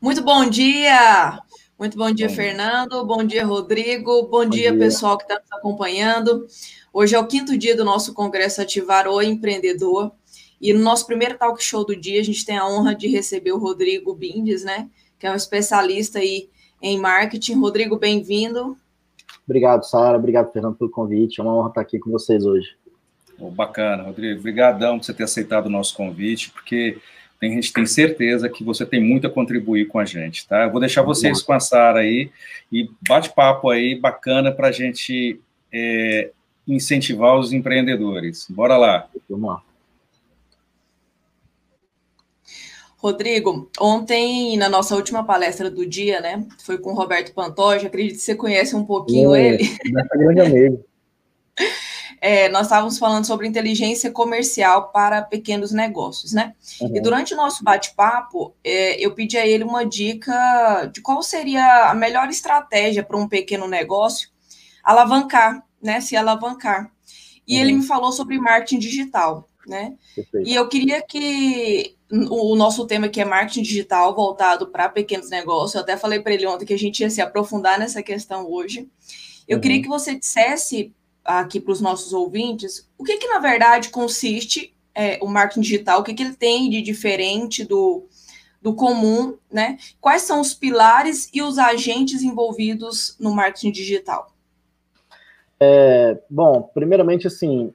Muito bom dia! Muito bom dia, bom. Fernando. Bom dia, Rodrigo. Bom, bom dia, dia, pessoal que está nos acompanhando. Hoje é o quinto dia do nosso Congresso Ativar o Empreendedor. E no nosso primeiro talk show do dia, a gente tem a honra de receber o Rodrigo Bindes, né? Que é um especialista aí em marketing. Rodrigo, bem-vindo. Obrigado, Sara. Obrigado, Fernando, pelo convite. É uma honra estar aqui com vocês hoje. Oh, bacana, Rodrigo. Obrigadão por você ter aceitado o nosso convite, porque a gente tem certeza que você tem muito a contribuir com a gente, tá? Eu vou deixar vocês com a Sara aí e bate-papo aí bacana para a gente é, incentivar os empreendedores. Bora lá. Vamos lá. Rodrigo, ontem, na nossa última palestra do dia, né? Foi com o Roberto Pantoja, acredito que você conhece um pouquinho é, ele. É grande amigo. É, nós estávamos falando sobre inteligência comercial para pequenos negócios, né? Uhum. E durante o nosso bate-papo, é, eu pedi a ele uma dica de qual seria a melhor estratégia para um pequeno negócio alavancar, né? Se alavancar. E uhum. ele me falou sobre marketing digital, né? Perfeito. E eu queria que o nosso tema que é marketing digital voltado para pequenos negócios. Eu até falei para ele ontem que a gente ia se aprofundar nessa questão hoje. Eu uhum. queria que você dissesse aqui para os nossos ouvintes o que, que na verdade consiste é, o marketing digital, o que, que ele tem de diferente do, do comum, né? Quais são os pilares e os agentes envolvidos no marketing digital? É, bom, primeiramente, assim,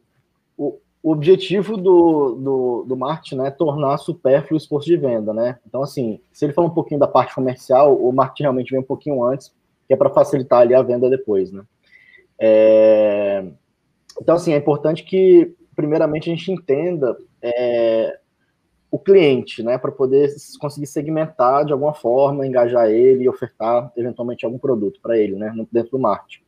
o, o objetivo do, do, do marketing né, é tornar supérfluo o esforço de venda, né? Então, assim, se ele falar um pouquinho da parte comercial, o marketing realmente vem um pouquinho antes, que é para facilitar ali a venda depois, né? É... Então, assim, é importante que, primeiramente, a gente entenda é, o cliente, né, para poder conseguir segmentar de alguma forma, engajar ele e ofertar, eventualmente, algum produto para ele, né, dentro do marketing.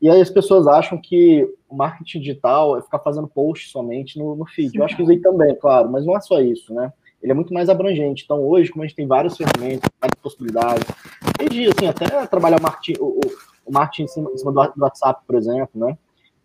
E aí as pessoas acham que o marketing digital é ficar fazendo post somente no, no feed. Eu acho que isso aí também, claro, mas não é só isso, né? Ele é muito mais abrangente. Então, hoje, como a gente tem várias ferramentas, várias possibilidades, desde, assim, até trabalhar o marketing, o marketing em cima, em cima do, do WhatsApp, por exemplo, né?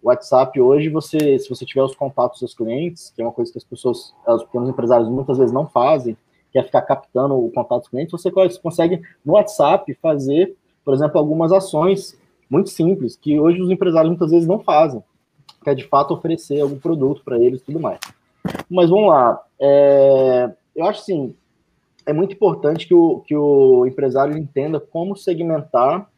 O WhatsApp hoje, você, se você tiver os contatos dos seus clientes, que é uma coisa que as pessoas, os pequenos empresários muitas vezes não fazem, que é ficar captando o contato dos clientes, você consegue no WhatsApp fazer, por exemplo, algumas ações muito simples, que hoje os empresários muitas vezes não fazem, que é de fato oferecer algum produto para eles e tudo mais. Mas vamos lá, é, eu acho assim, é muito importante que o, que o empresário entenda como segmentar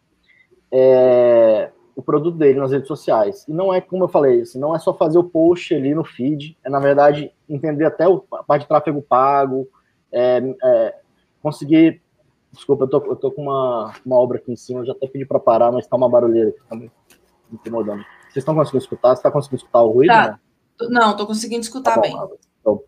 é, o produto dele nas redes sociais. E não é, como eu falei, assim, não é só fazer o post ali no feed, é na verdade entender até o, a parte de tráfego pago, é, é, conseguir Desculpa, eu tô, eu tô com uma, uma obra aqui em cima, eu já até pedi para parar, mas tá uma barulheira aqui, tá me incomodando. Vocês estão conseguindo escutar? Você tá conseguindo escutar o ruído? Tá. Não, tô conseguindo escutar tá bem. Então,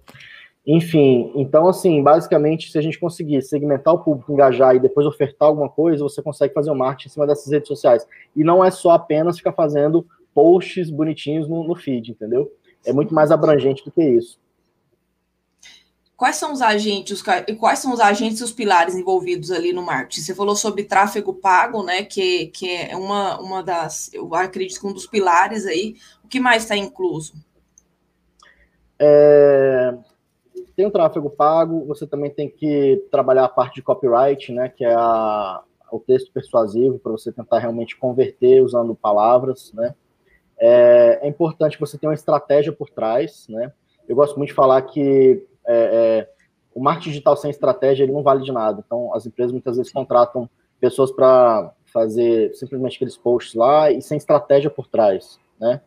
enfim, então assim, basicamente, se a gente conseguir segmentar o público, engajar e depois ofertar alguma coisa, você consegue fazer o um marketing em cima dessas redes sociais. E não é só apenas ficar fazendo posts bonitinhos no, no feed, entendeu? É muito mais abrangente do que isso. Quais são os agentes, os, quais são os agentes e os pilares envolvidos ali no marketing? Você falou sobre tráfego pago, né? Que, que é uma, uma das, eu acredito que um dos pilares aí. O que mais está incluso? É, tem o tráfego pago, você também tem que trabalhar a parte de copyright, né? Que é a, o texto persuasivo, para você tentar realmente converter usando palavras, né? É, é importante você tenha uma estratégia por trás, né? Eu gosto muito de falar que é, é, o marketing digital sem estratégia ele não vale de nada. Então, as empresas muitas vezes contratam pessoas para fazer simplesmente aqueles posts lá e sem estratégia por trás, né?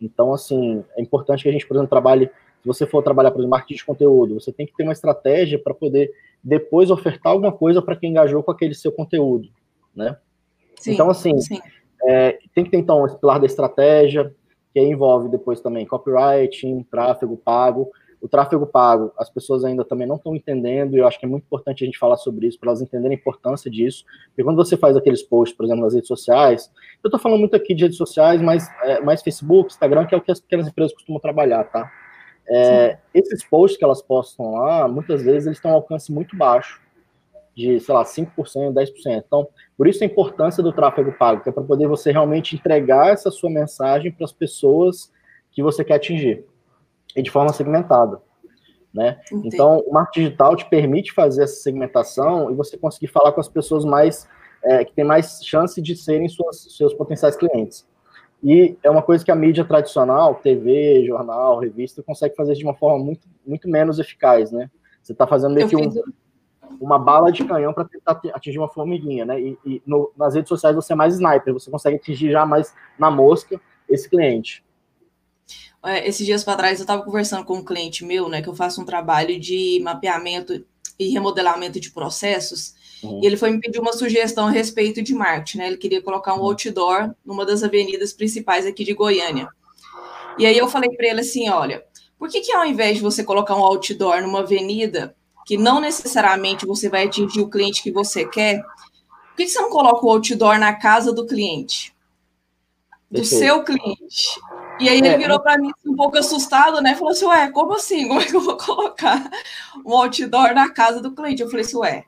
Então, assim, é importante que a gente, por exemplo, trabalhe. Se você for trabalhar, por exemplo, marketing de conteúdo, você tem que ter uma estratégia para poder depois ofertar alguma coisa para quem engajou com aquele seu conteúdo, né? Sim, então, assim, é, tem que ter, então, esse pilar da estratégia, que envolve depois também copywriting, tráfego pago, o tráfego pago, as pessoas ainda também não estão entendendo, e eu acho que é muito importante a gente falar sobre isso, para elas entenderem a importância disso. Porque quando você faz aqueles posts, por exemplo, nas redes sociais, eu estou falando muito aqui de redes sociais, mas é, mais Facebook, Instagram, que é o que as pequenas empresas costumam trabalhar, tá? É, esses posts que elas postam lá, muitas vezes eles têm um alcance muito baixo, de, sei lá, 5%, 10%. Então, por isso a importância do tráfego pago, que é para poder você realmente entregar essa sua mensagem para as pessoas que você quer atingir e de forma segmentada. né? Então, o marketing digital te permite fazer essa segmentação e você conseguir falar com as pessoas mais é, que têm mais chance de serem suas, seus potenciais clientes. E é uma coisa que a mídia tradicional, TV, jornal, revista, consegue fazer de uma forma muito, muito menos eficaz, né? Você está fazendo meio que um, uma bala de canhão para tentar atingir uma formiguinha, né? E, e no, nas redes sociais você é mais sniper, você consegue atingir já mais na mosca esse cliente. É, esses dias para trás eu estava conversando com um cliente meu, né, que eu faço um trabalho de mapeamento e remodelamento de processos, uhum. e ele foi me pedir uma sugestão a respeito de marketing, né? Ele queria colocar um uhum. outdoor numa das avenidas principais aqui de Goiânia. E aí eu falei para ele assim, olha, por que que ao invés de você colocar um outdoor numa avenida que não necessariamente você vai atingir o cliente que você quer, por que, que você não coloca o outdoor na casa do cliente? Do seu cliente. E aí ele é, virou para mim assim, um pouco assustado, né? Falou assim, ué, como assim? Como é que eu vou colocar um outdoor na casa do cliente? Eu falei assim, ué,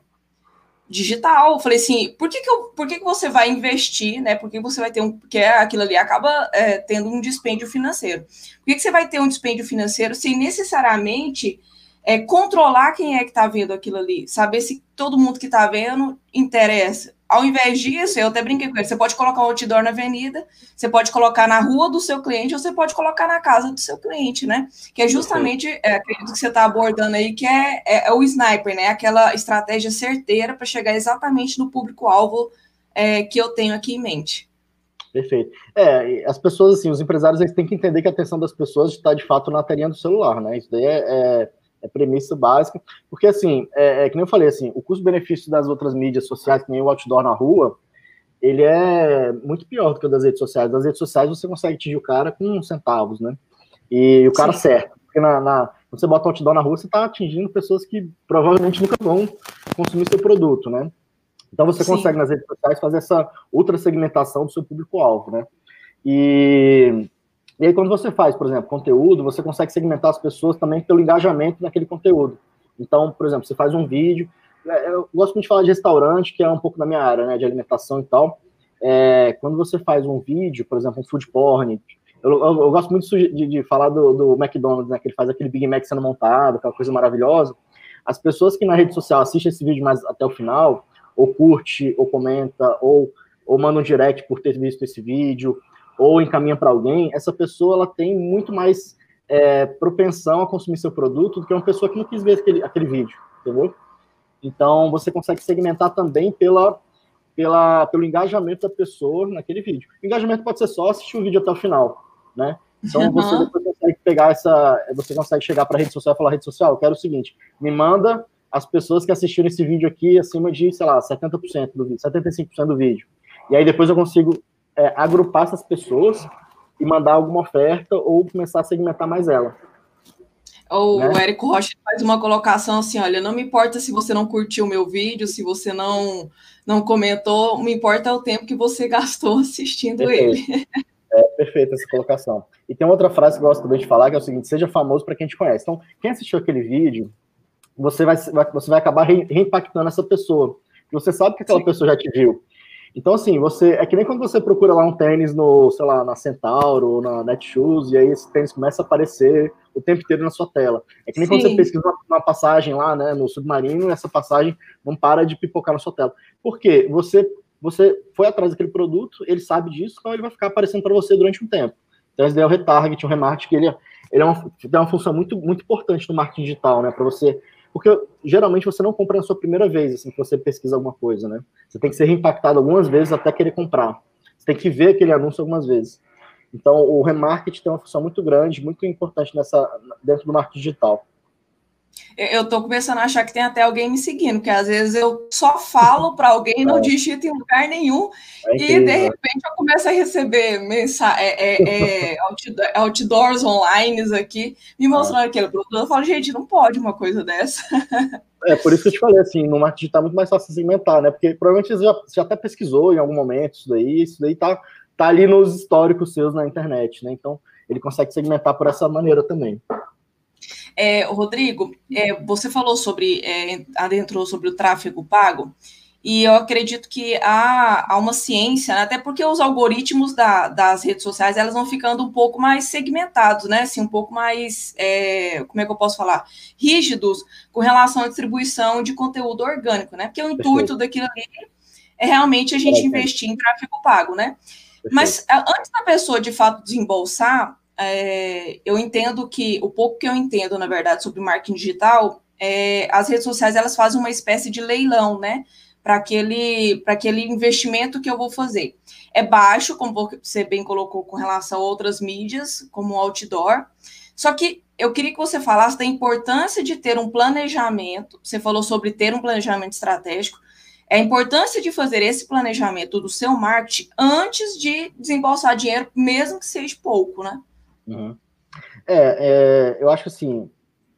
digital. Eu falei assim, por que, que, eu, por que, que você vai investir, né? Por que você vai ter um. Porque aquilo ali acaba é, tendo um dispêndio financeiro. Por que, que você vai ter um dispêndio financeiro sem necessariamente é, controlar quem é que está vendo aquilo ali? Saber se todo mundo que está vendo interessa ao invés disso, eu até brinquei com ele, você pode colocar um outdoor na avenida, você pode colocar na rua do seu cliente, ou você pode colocar na casa do seu cliente, né? Que é justamente é, aquilo que você está abordando aí, que é, é, é, o sniper, né? Aquela estratégia certeira para chegar exatamente no público-alvo é, que eu tenho aqui em mente. Perfeito. É, as pessoas, assim, os empresários, eles têm que entender que a atenção das pessoas está, de fato, na telinha do celular, né? Isso daí é, é premissa básica, porque assim, é, é que nem eu falei, assim, o custo-benefício das outras mídias sociais, que nem o outdoor na rua, ele é muito pior do que o das redes sociais. Das redes sociais você consegue atingir o cara com centavos, né? E o cara Sim. certo. Porque na, na, quando você bota outdoor na rua, você está atingindo pessoas que provavelmente nunca vão consumir seu produto, né? Então você Sim. consegue nas redes sociais fazer essa ultra segmentação do seu público-alvo, né? E e aí, quando você faz, por exemplo, conteúdo, você consegue segmentar as pessoas também pelo engajamento naquele conteúdo. Então, por exemplo, você faz um vídeo. É, eu gosto muito de falar de restaurante, que é um pouco da minha área, né, de alimentação e tal. É, quando você faz um vídeo, por exemplo, um food porn, eu, eu, eu gosto muito de, de falar do, do, McDonald's, né, que ele faz aquele Big Mac sendo montado, aquela coisa maravilhosa. As pessoas que na rede social assistem esse vídeo mais até o final, ou curte, ou comenta, ou, ou manda um direct por ter visto esse vídeo, ou encaminha para alguém, essa pessoa ela tem muito mais é, propensão a consumir seu produto do que uma pessoa que não quis ver aquele, aquele vídeo, entendeu? Então, você consegue segmentar também pela, pela, pelo engajamento da pessoa naquele vídeo. O engajamento pode ser só assistir o vídeo até o final, né? Então, uhum. você depois consegue pegar essa... Você consegue chegar para a rede social e falar, rede social, eu quero o seguinte, me manda as pessoas que assistiram esse vídeo aqui acima de, sei lá, 70% do vídeo, 75% do vídeo. E aí depois eu consigo é, agrupar essas pessoas e mandar alguma oferta ou começar a segmentar mais ela. Ou né? o Érico Rocha faz uma colocação assim: olha, não me importa se você não curtiu o meu vídeo, se você não, não comentou, me importa o tempo que você gastou assistindo perfeito. ele. É perfeita essa colocação. E tem outra frase que eu gosto também de falar, que é o seguinte: seja famoso para quem te conhece. Então, quem assistiu aquele vídeo, você vai, você vai acabar reimpactando essa pessoa. Você sabe que aquela Sim. pessoa já te viu. Então, assim, você. É que nem quando você procura lá um tênis no, sei lá, na Centauro ou na Netshoes, e aí esse tênis começa a aparecer o tempo inteiro na sua tela. É que nem Sim. quando você pesquisa uma, uma, passagem lá, né, no submarino, essa passagem não para de pipocar na sua tela. Por quê? Você, você foi atrás daquele produto, ele sabe disso, então ele vai ficar aparecendo para você durante um tempo. Então, esse daí é o retarget, o remarketing, que ele, é, ele é uma, tem uma função muito, muito importante no marketing digital, né, para você porque geralmente você não compra na sua primeira vez, assim, que você pesquisa alguma coisa, né? Você tem que ser impactado algumas vezes até querer comprar. Você tem que ver aquele anúncio algumas vezes. Então, o remarketing tem uma função muito grande, muito importante nessa, dentro do marketing digital. Eu estou começando a achar que tem até alguém me seguindo, porque às vezes eu só falo para alguém, não é. digito em lugar nenhum, é e de repente eu começo a receber mensagem, é, é, é outdoors online aqui, me é. mostrando aquele produto. Eu falo, gente, não pode uma coisa dessa. É, por isso que eu te falei, assim, no marketing digital é muito mais fácil segmentar, né? Porque provavelmente você já, você até pesquisou em algum momento isso daí, isso daí tá, tá ali nos históricos seus na internet, né? Então, ele consegue segmentar por essa maneira também. É, Rodrigo, é, você falou sobre, é, adentrou sobre o tráfego pago, E eu acredito que há, há uma ciência, né? até porque os algoritmos da, das redes sociais elas vão ficando um pouco mais segmentados, né? Assim, um pouco mais, é, como é que eu posso falar? Rígidos com relação à distribuição de conteúdo orgânico, né? Porque o intuito daquilo ali é realmente a gente investir em tráfego pago, né? Mas antes da pessoa de fato desembolsar, é, eu entendo que o pouco que eu entendo, na verdade, sobre marketing digital, é, as redes sociais elas fazem uma espécie de leilão, né? para aquele, aquele investimento que eu vou fazer. É baixo, como você bem colocou, com relação a outras mídias, como o outdoor. Só que eu queria que você falasse da importância de ter um planejamento. Você falou sobre ter um planejamento estratégico. É a importância de fazer esse planejamento do seu marketing antes de desembolsar dinheiro, mesmo que seja pouco, né? Uhum. É, é, eu acho que assim,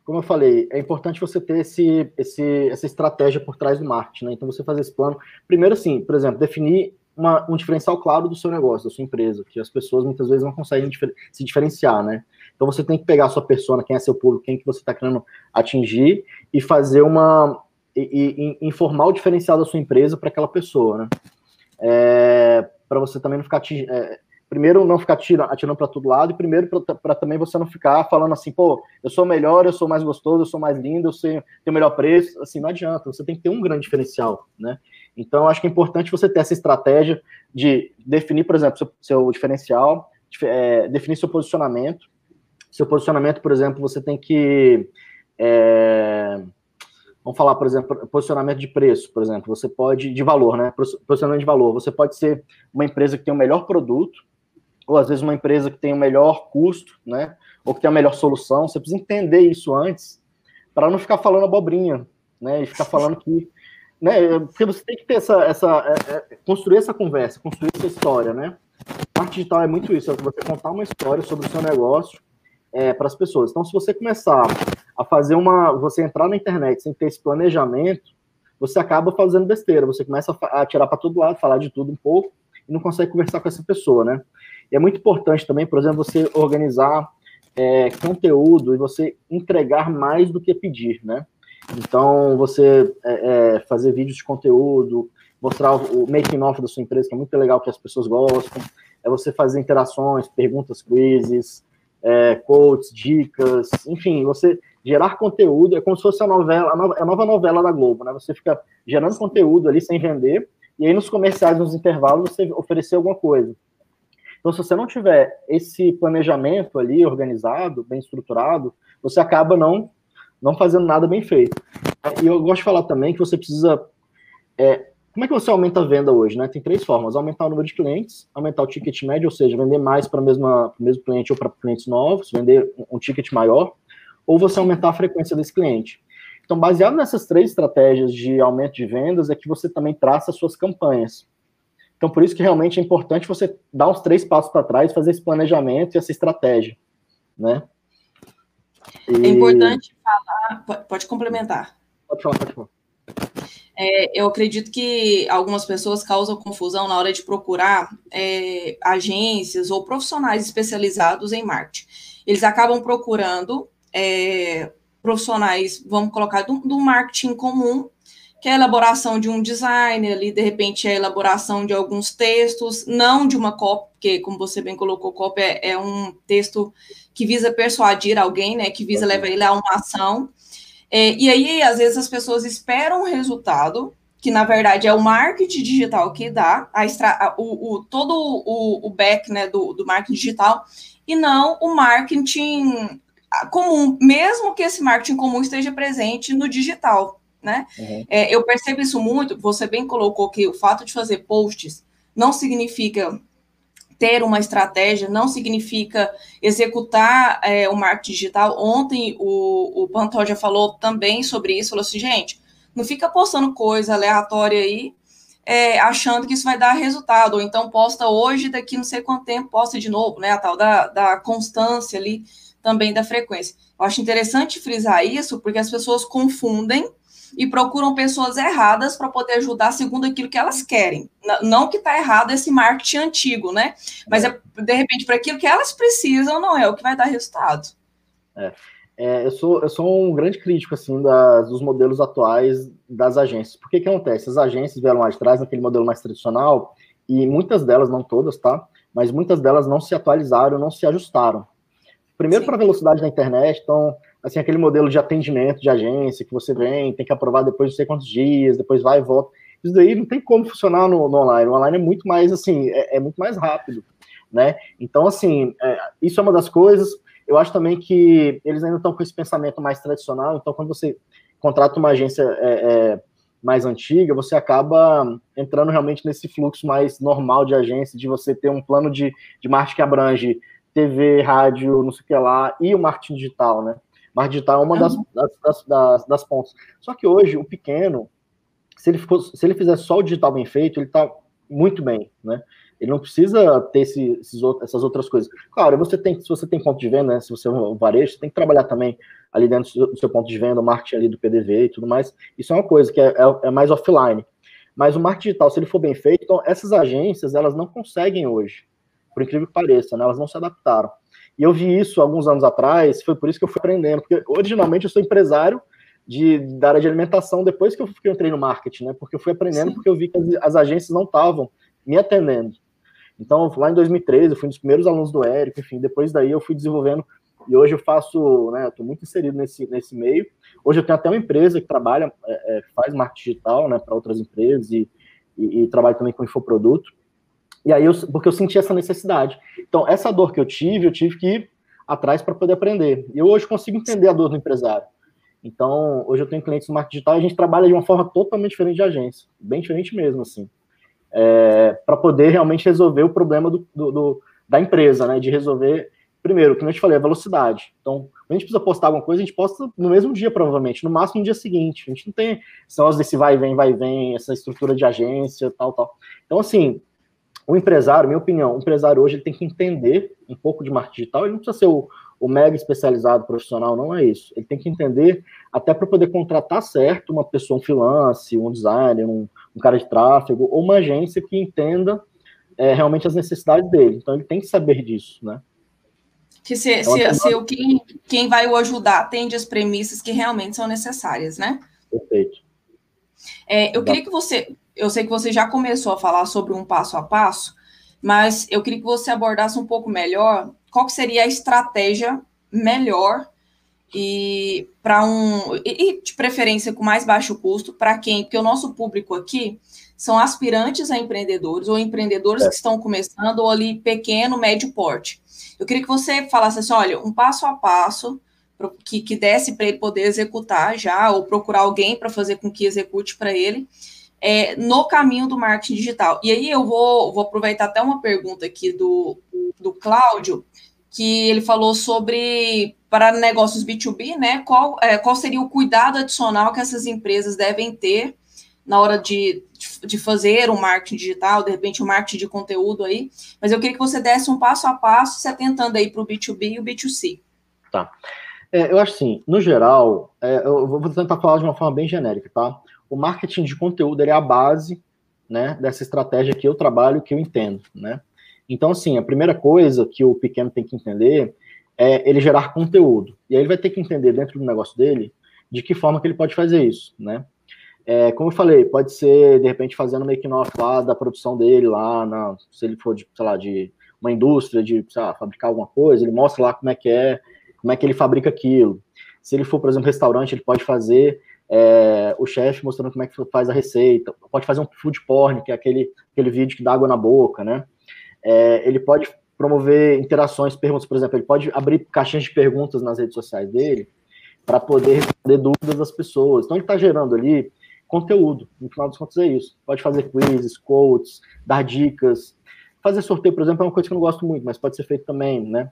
como eu falei, é importante você ter esse, esse, essa estratégia por trás do marketing, né? Então, você fazer esse plano. Primeiro, assim, por exemplo, definir uma, um diferencial claro do seu negócio, da sua empresa, que as pessoas muitas vezes não conseguem difer se diferenciar, né? Então, você tem que pegar a sua persona, quem é seu público, quem que você está querendo atingir, e fazer uma. E, e, informar o diferencial da sua empresa para aquela pessoa, né? É, para você também não ficar. É, primeiro não ficar atirando, atirando para todo lado, e primeiro para também você não ficar falando assim, pô, eu sou melhor, eu sou mais gostoso, eu sou mais lindo, eu sei, tenho melhor preço, assim, não adianta, você tem que ter um grande diferencial, né? Então, acho que é importante você ter essa estratégia de definir, por exemplo, seu, seu diferencial, é, definir seu posicionamento. Seu posicionamento, por exemplo, você tem que. É, vamos falar, por exemplo, posicionamento de preço, por exemplo. Você pode. De valor, né? Posicionamento de valor. Você pode ser uma empresa que tem o melhor produto, ou às vezes uma empresa que tem o melhor custo, né? Ou que tem a melhor solução. Você precisa entender isso antes para não ficar falando abobrinha, né? E ficar falando que, né? Porque você tem que ter essa, essa é, é, construir essa conversa, construir essa história, né? A parte digital é muito isso, é você contar uma história sobre o seu negócio é, para as pessoas. Então, se você começar a fazer uma, você entrar na internet sem ter esse planejamento, você acaba fazendo besteira. Você começa a, a tirar para todo lado, falar de tudo um pouco e não consegue conversar com essa pessoa, né? E é muito importante também, por exemplo, você organizar é, conteúdo e você entregar mais do que pedir, né? Então, você é, é, fazer vídeos de conteúdo, mostrar o, making off da sua empresa, que é muito legal, que as pessoas gostam, é você fazer interações, perguntas, quizzes, é, quotes, dicas, enfim, você gerar conteúdo, é como se fosse a novela, a nova, a nova novela da Globo, né? Você fica gerando conteúdo ali sem vender, e aí nos comerciais, nos intervalos, você oferecer alguma coisa. Então, se você não tiver esse planejamento ali organizado, bem estruturado, você acaba não, não fazendo nada bem feito. E eu gosto de falar também que você precisa. É, como é que você aumenta a venda hoje? Né? Tem três formas: aumentar o número de clientes, aumentar o ticket médio, ou seja, vender mais para o mesmo cliente ou para clientes novos, vender um ticket maior, ou você aumentar a frequência desse cliente. Então, baseado nessas três estratégias de aumento de vendas, é que você também traça as suas campanhas. Então, por isso que realmente é importante você dar uns três passos para trás, fazer esse planejamento e essa estratégia, né? E... É importante falar, pode complementar. Pode falar, pode falar. É, eu acredito que algumas pessoas causam confusão na hora de procurar é, agências ou profissionais especializados em marketing. Eles acabam procurando é, profissionais, vamos colocar, do, do marketing comum, que é a elaboração de um design, ali, de repente, é a elaboração de alguns textos, não de uma cópia, porque, como você bem colocou, cópia é, é um texto que visa persuadir alguém, né, que visa levar ele a uma ação. É, e aí, às vezes, as pessoas esperam um resultado, que na verdade é o marketing digital que dá, a extra, o, o, todo o, o back né, do, do marketing digital, e não o marketing comum, mesmo que esse marketing comum esteja presente no digital né? Uhum. É, eu percebo isso muito, você bem colocou que o fato de fazer posts não significa ter uma estratégia, não significa executar é, o marketing digital. Ontem o, o Pantoja falou também sobre isso, falou assim, gente, não fica postando coisa aleatória aí, é, achando que isso vai dar resultado, ou então posta hoje, daqui não sei quanto tempo, posta de novo, né? A tal da, da constância ali, também da frequência. Eu acho interessante frisar isso, porque as pessoas confundem e procuram pessoas erradas para poder ajudar segundo aquilo que elas querem. Não que está errado esse marketing antigo, né? Mas é, de repente, para aquilo que elas precisam, não é o que vai dar resultado. É. é, eu, sou, eu sou um grande crítico assim das, dos modelos atuais das agências. Por que que acontece? As agências vieram lá de trás, naquele modelo mais tradicional, e muitas delas, não todas, tá? Mas muitas delas não se atualizaram, não se ajustaram. Primeiro para a velocidade da internet, então, assim, aquele modelo de atendimento de agência que você vem, tem que aprovar depois de não sei quantos dias, depois vai e volta. Isso daí não tem como funcionar no, no online. O online é muito mais, assim, é, é muito mais rápido, né? Então, assim, é, isso é uma das coisas. Eu acho também que eles ainda estão com esse pensamento mais tradicional, então quando você contrata uma agência é, é, mais antiga, você acaba entrando realmente nesse fluxo mais normal de agência, de você ter um plano de, de marketing que abrange TV, rádio, não sei o que lá, e o marketing digital, né? Marketing digital é uma das, das, das, das pontas. Só que hoje, o pequeno, se ele, for, se ele fizer só o digital bem feito, ele está muito bem, né? Ele não precisa ter esse, esses, essas outras coisas. Claro, você tem, se você tem ponto de venda, né, se você é um varejo, você tem que trabalhar também ali dentro do seu, do seu ponto de venda, o marketing ali do PDV e tudo mais. Isso é uma coisa que é, é, é mais offline. Mas o marketing digital, se ele for bem feito, então essas agências, elas não conseguem hoje, por incrível que pareça, né, elas não se adaptaram. E eu vi isso alguns anos atrás, foi por isso que eu fui aprendendo, porque originalmente eu sou empresário de, da área de alimentação depois que eu, que eu entrei no marketing, né? Porque eu fui aprendendo, Sim. porque eu vi que as, as agências não estavam me atendendo. Então, lá em 2013, eu fui um dos primeiros alunos do Érico, enfim, depois daí eu fui desenvolvendo, e hoje eu faço, né, eu tô muito inserido nesse, nesse meio. Hoje eu tenho até uma empresa que trabalha, é, é, faz marketing digital, né, para outras empresas, e, e, e trabalho também com infoproduto. E aí, eu, porque eu senti essa necessidade. Então, essa dor que eu tive, eu tive que ir atrás para poder aprender. E eu hoje consigo entender a dor do empresário. Então, hoje eu tenho clientes no marketing digital e a gente trabalha de uma forma totalmente diferente de agência, bem diferente mesmo, assim é, para poder realmente resolver o problema do, do, do, da empresa, né? De resolver, primeiro, como eu te falei, a velocidade. Então, a gente precisa postar alguma coisa, a gente posta no mesmo dia, provavelmente, no máximo no dia seguinte. A gente não tem esse negócio desse vai e vem, vai e vem, essa estrutura de agência, tal, tal. Então, assim, o empresário, minha opinião, o empresário hoje ele tem que entender um pouco de marketing digital, ele não precisa ser o, o mega especializado profissional, não é isso. Ele tem que entender, até para poder contratar certo uma pessoa, um freelance, um designer, um, um cara de tráfego, ou uma agência que entenda é, realmente as necessidades dele. Então ele tem que saber disso, né? Que se, então, se, se o, quem, quem vai o ajudar atende as premissas que realmente são necessárias, né? Perfeito. É, eu queria que você, eu sei que você já começou a falar sobre um passo a passo, mas eu queria que você abordasse um pouco melhor qual que seria a estratégia melhor e para um e de preferência com mais baixo custo para quem? Porque o nosso público aqui são aspirantes a empreendedores ou empreendedores é. que estão começando ou ali pequeno, médio porte. Eu queria que você falasse assim, olha, um passo a passo que, que desse para ele poder executar já ou procurar alguém para fazer com que execute para ele é, no caminho do marketing digital. E aí eu vou, vou aproveitar até uma pergunta aqui do, do Cláudio, que ele falou sobre para negócios B2B, né? Qual, é, qual seria o cuidado adicional que essas empresas devem ter na hora de, de fazer um marketing digital, de repente um marketing de conteúdo aí. Mas eu queria que você desse um passo a passo, se atentando aí para o B2B e o B2C. Tá. É, eu acho assim, no geral, é, eu vou tentar falar de uma forma bem genérica, tá? O marketing de conteúdo é a base né, dessa estratégia que eu trabalho, que eu entendo, né? Então, assim, a primeira coisa que o pequeno tem que entender é ele gerar conteúdo. E aí ele vai ter que entender dentro do negócio dele de que forma que ele pode fazer isso, né? É, como eu falei, pode ser, de repente, fazendo making off lá da produção dele, lá, na, se ele for, de, sei lá, de uma indústria, de, lá, fabricar alguma coisa, ele mostra lá como é que é, como é que ele fabrica aquilo. Se ele for, por exemplo, restaurante, ele pode fazer é, o chefe mostrando como é que faz a receita. Pode fazer um food porn, que é aquele, aquele vídeo que dá água na boca, né? É, ele pode promover interações, perguntas, por exemplo, ele pode abrir caixinhas de perguntas nas redes sociais dele para poder responder dúvidas das pessoas. Então ele está gerando ali conteúdo, no final dos contos é isso. Pode fazer quizzes, quotes, dar dicas. Fazer sorteio, por exemplo, é uma coisa que eu não gosto muito, mas pode ser feito também, né?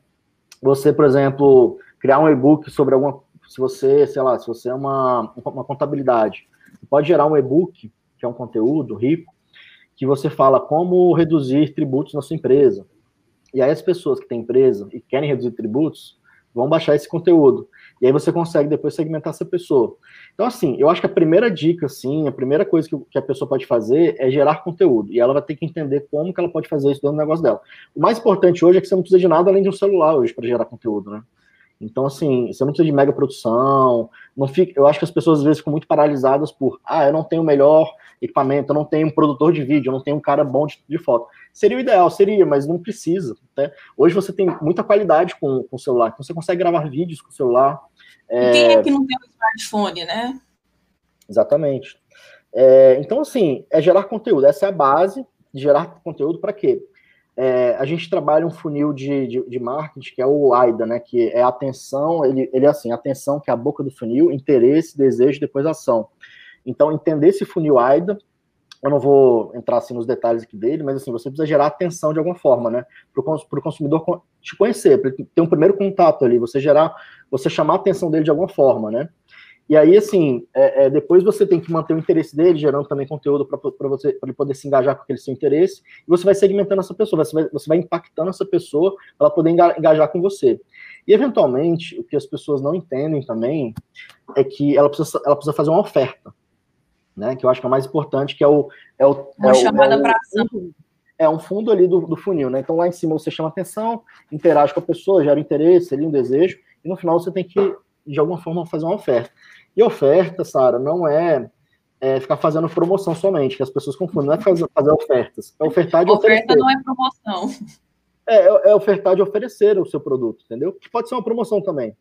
Você, por exemplo, criar um e-book sobre alguma. Se você, sei lá, se você é uma, uma contabilidade, pode gerar um e-book, que é um conteúdo rico, que você fala como reduzir tributos na sua empresa. E aí as pessoas que têm empresa e querem reduzir tributos vão baixar esse conteúdo. E aí você consegue depois segmentar essa pessoa. Então, assim, eu acho que a primeira dica, assim, a primeira coisa que, a pessoa pode fazer é gerar conteúdo. E ela vai ter que entender como que ela pode fazer isso dentro do negócio dela. O mais importante hoje é que você não precisa de nada além de um celular hoje para gerar conteúdo, né? Então, assim, você não precisa de mega produção, não fica, eu acho que as pessoas às vezes ficam muito paralisadas por, ah, eu não tenho o melhor equipamento, eu não tenho um produtor de vídeo, eu não tenho um cara bom de, de foto. Seria o ideal, seria, mas não precisa. Né? Hoje você tem muita qualidade com, com o celular, então você consegue gravar vídeos com o celular. É... Quem é que não tem um smartphone, né? Exatamente. É, então, assim, é gerar conteúdo. Essa é a base de gerar conteúdo para quê? É, a gente trabalha um funil de, de, de, marketing que é o AIDA, né? Que é atenção, ele, ele é assim, atenção, que é a boca do funil, interesse, desejo, depois ação. Então, entender esse funil AIDA, eu não vou entrar assim nos detalhes aqui dele, mas assim, você precisa gerar atenção de alguma forma, né? Para o consumidor te conhecer, para ter um primeiro contato ali, você gerar, você chamar a atenção dele de alguma forma, né? E aí, assim, é, é, depois você tem que manter o interesse dele, gerando também conteúdo para você pra ele poder se engajar com aquele seu interesse, e você vai segmentando essa pessoa, você vai, você vai impactando essa pessoa para ela poder engajar com você. E, eventualmente, o que as pessoas não entendem também é que ela precisa, ela precisa fazer uma oferta, né? Que eu acho que é o mais importante, que é o. É o uma é chamada é para ação. É um fundo ali do, do funil, né? Então lá em cima você chama atenção, interage com a pessoa, gera interesse, ali um desejo, e no final você tem que, de alguma forma, fazer uma oferta. E oferta, Sara, não é, é, ficar fazendo promoção somente, que as pessoas confundem, não é fazer, fazer ofertas. É ofertar de Oferta oferecer. não é promoção. É, é, é ofertar de oferecer o seu produto, entendeu? Que pode ser uma promoção também.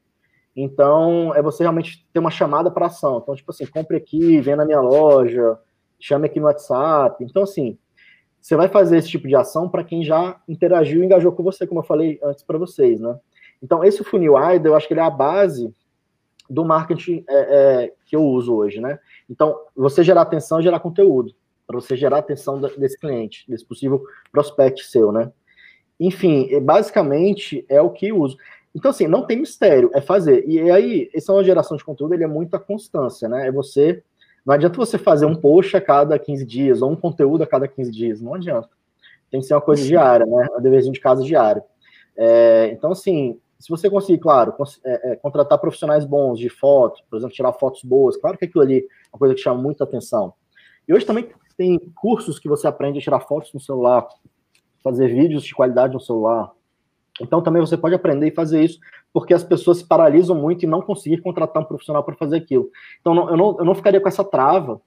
Então, é você realmente ter uma chamada para ação. Então, tipo assim, compre aqui, vem na minha loja, chame aqui no WhatsApp. Então, assim, você vai fazer esse tipo de ação para quem já interagiu e engajou com você, como eu falei antes para vocês, né? Então, esse funil AIDA, eu acho que ele é a base do marketing é, é, que eu uso hoje, né? Então, você gerar atenção, gerar conteúdo, para você gerar atenção desse cliente, desse possível prospect seu, né? Enfim, basicamente é o que eu uso. Então, assim, não tem mistério, é fazer. E aí, essa é uma geração de conteúdo, ele é muita constância, né? É você. Não adianta você fazer um post a cada 15 dias, ou um conteúdo a cada 15 dias, não adianta. Tem que ser uma coisa diária, né? Um deverzinho de casa diário. É, então, assim, se você conseguir, claro, é, é, contratar profissionais bons de foto, por exemplo, tirar fotos boas, claro que aquilo ali é uma coisa que chama muita atenção. E hoje também tem cursos que você aprende a tirar fotos no celular, fazer vídeos de qualidade no celular. Então também você pode aprender e fazer isso, porque as pessoas se paralisam muito e não conseguir contratar um profissional para fazer aquilo. Então não, eu, não, eu não ficaria com essa trava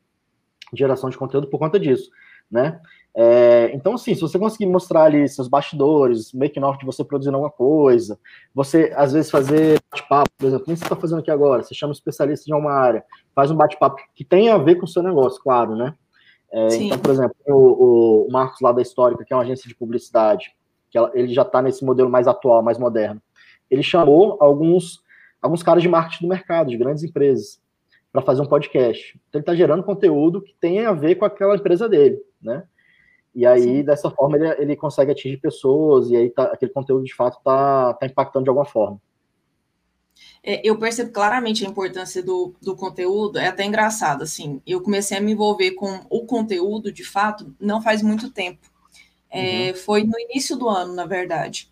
de geração de conteúdo por conta disso, né? É, então, assim, se você conseguir mostrar ali seus bastidores, making off de você produzindo alguma coisa, você, às vezes, fazer bate-papo, por exemplo, nem você está fazendo aqui agora, você chama um especialista de uma área, faz um bate-papo que tenha a ver com o seu negócio, claro, né? É, então, por exemplo, o, o, Marcos lá da Histórica, que é uma agência de publicidade, que ela, ele já está nesse modelo mais atual, mais moderno, ele chamou alguns, alguns caras de marketing do mercado, de grandes empresas, para fazer um podcast. Então, ele está gerando conteúdo que tenha a ver com aquela empresa dele, né? E aí, Sim. dessa forma, ele, ele consegue atingir pessoas, e aí tá, aquele conteúdo de fato está tá impactando de alguma forma. É, eu percebo claramente a importância do, do conteúdo, é até engraçado, assim, eu comecei a me envolver com o conteúdo, de fato, não faz muito tempo. É, uhum. Foi no início do ano, na verdade.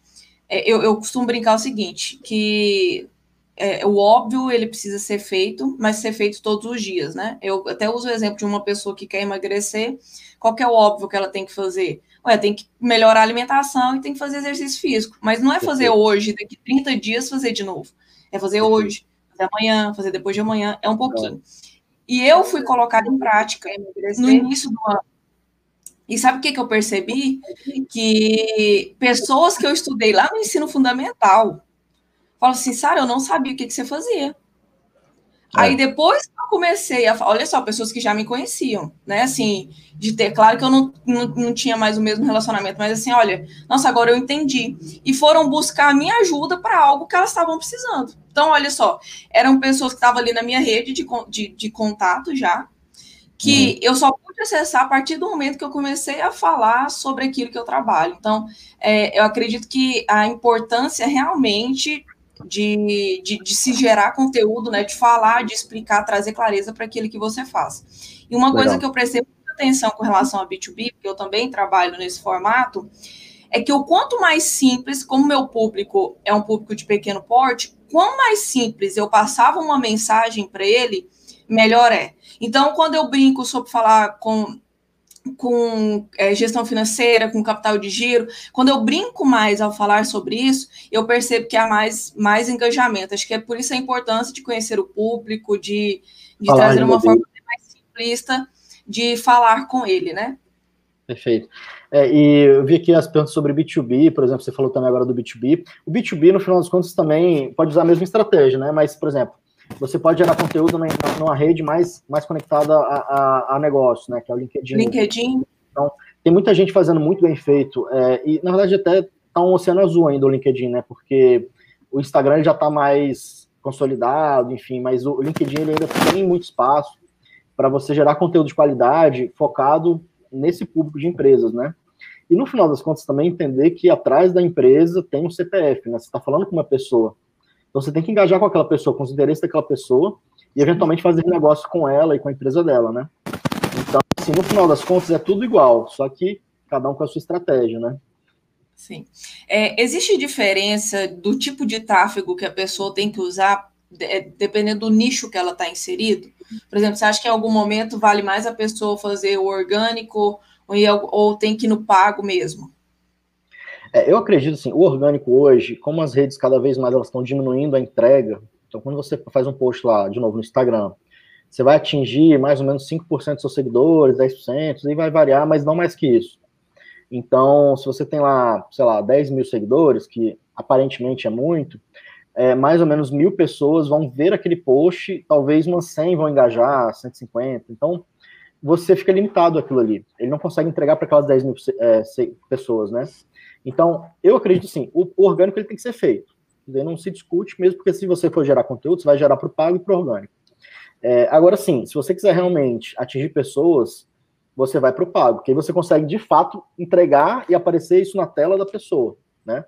É, eu, eu costumo brincar o seguinte, que é, o óbvio ele precisa ser feito, mas ser feito todos os dias, né? Eu até uso o exemplo de uma pessoa que quer emagrecer, qual que é o óbvio que ela tem que fazer? Ué, tem que melhorar a alimentação e tem que fazer exercício físico, mas não é fazer hoje, daqui 30 dias fazer de novo. É fazer hoje, fazer amanhã, fazer depois de amanhã, é um pouquinho. E eu fui colocada em prática no início do ano. E sabe o que, que eu percebi? Que pessoas que eu estudei lá no ensino fundamental, Falo assim, Sara, eu não sabia o que, que você fazia. É. Aí depois eu comecei a olha só, pessoas que já me conheciam, né? Assim, de ter, claro que eu não, não, não, tinha mais o mesmo relacionamento, mas assim, olha, nossa, agora eu entendi. E foram buscar a minha ajuda para algo que elas estavam precisando. Então, olha só, eram pessoas que estavam ali na minha rede de, de, de contato já, que uhum. eu só pude acessar a partir do momento que eu comecei a falar sobre aquilo que eu trabalho. Então, é, eu acredito que a importância realmente de, de, de, se gerar conteúdo, né, de falar, de explicar, trazer clareza para aquilo que você faz. E uma Legal. coisa que eu prestei muita atenção com relação a B2B, porque eu também trabalho nesse formato, é que o quanto mais simples, como meu público é um público de pequeno porte, quanto mais simples eu passava uma mensagem para ele, melhor é. Então, quando eu brinco sobre falar com com é, gestão financeira, com capital de giro. Quando eu brinco mais ao falar sobre isso, eu percebo que há mais, mais engajamento. Acho que é por isso a importância de conhecer o público, de, de trazer uma forma mais simplista de falar com ele, né? Perfeito. É, e eu vi aqui as perguntas sobre B2B, por exemplo, você falou também agora do B2B. O B2B, no final das contas, também pode usar a mesma estratégia, né? Mas, por exemplo, você pode gerar conteúdo numa, rede mais, mais conectada a, a, a, negócio, né? Que é o LinkedIn. LinkedIn. Então, tem muita gente fazendo muito bem feito. É, e, na verdade, até tá um oceano azul ainda o LinkedIn, né? Porque o Instagram já está mais consolidado, enfim, mas o LinkedIn ele ainda tem muito espaço para você gerar conteúdo de qualidade focado nesse público de empresas, né? E no final das contas também entender que atrás da empresa tem um CPF, né? Você está falando com uma pessoa. Então você tem que engajar com aquela pessoa, com os interesses daquela pessoa e eventualmente fazer negócio com ela e com a empresa dela, né? Então, assim, no final das contas é tudo igual, só que cada um com a sua estratégia, né? Sim. É, existe diferença do tipo de tráfego que a pessoa tem que usar, é, dependendo do nicho que ela está inserido? Por exemplo, você acha que em algum momento vale mais a pessoa fazer o orgânico ou, ou tem que ir no pago mesmo? É, eu acredito assim, o orgânico hoje, como as redes cada vez mais elas estão diminuindo a entrega, então quando você faz um post lá, de novo, no Instagram, você vai atingir mais ou menos 5% dos seus seguidores, 10%, e vai variar, mas não mais que isso. Então, se você tem lá, sei lá, 10 mil seguidores, que aparentemente é muito, é, mais ou menos mil pessoas vão ver aquele post, talvez umas 100 vão engajar, 150. Então, você fica limitado aquilo ali. Ele não consegue entregar para aquelas 10 mil é, pessoas, né? Então, eu acredito sim, o, orgânico ele tem que ser feito. Não se discute, mesmo porque se você for gerar conteúdo, você vai gerar para o pago e para o orgânico. É, agora sim, se você quiser realmente atingir pessoas, você vai para o pago, porque aí você consegue de fato entregar e aparecer isso na tela da pessoa, né?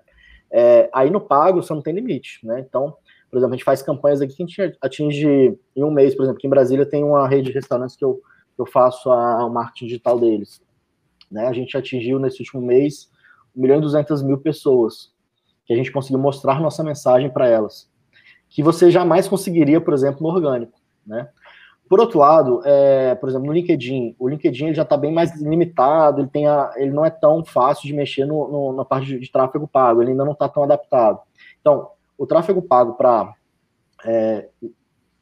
É, aí no pago você não tem limite, né? Então, por exemplo, a gente faz campanhas aqui que a gente atinge em um mês, por exemplo, aqui em Brasília tem uma rede de restaurantes que eu, eu faço a, a marketing digital deles. Né? A gente atingiu nesse último mês 1 milhão e 200 mil pessoas, que a gente conseguiu mostrar nossa mensagem para elas, que você jamais conseguiria, por exemplo, no orgânico, né? Por outro lado, é, por exemplo, no LinkedIn, o LinkedIn ele já está bem mais limitado, ele, tem a, ele não é tão fácil de mexer no, no, na parte de, de, tráfego pago, ele ainda não está tão adaptado. Então, o tráfego pago para é,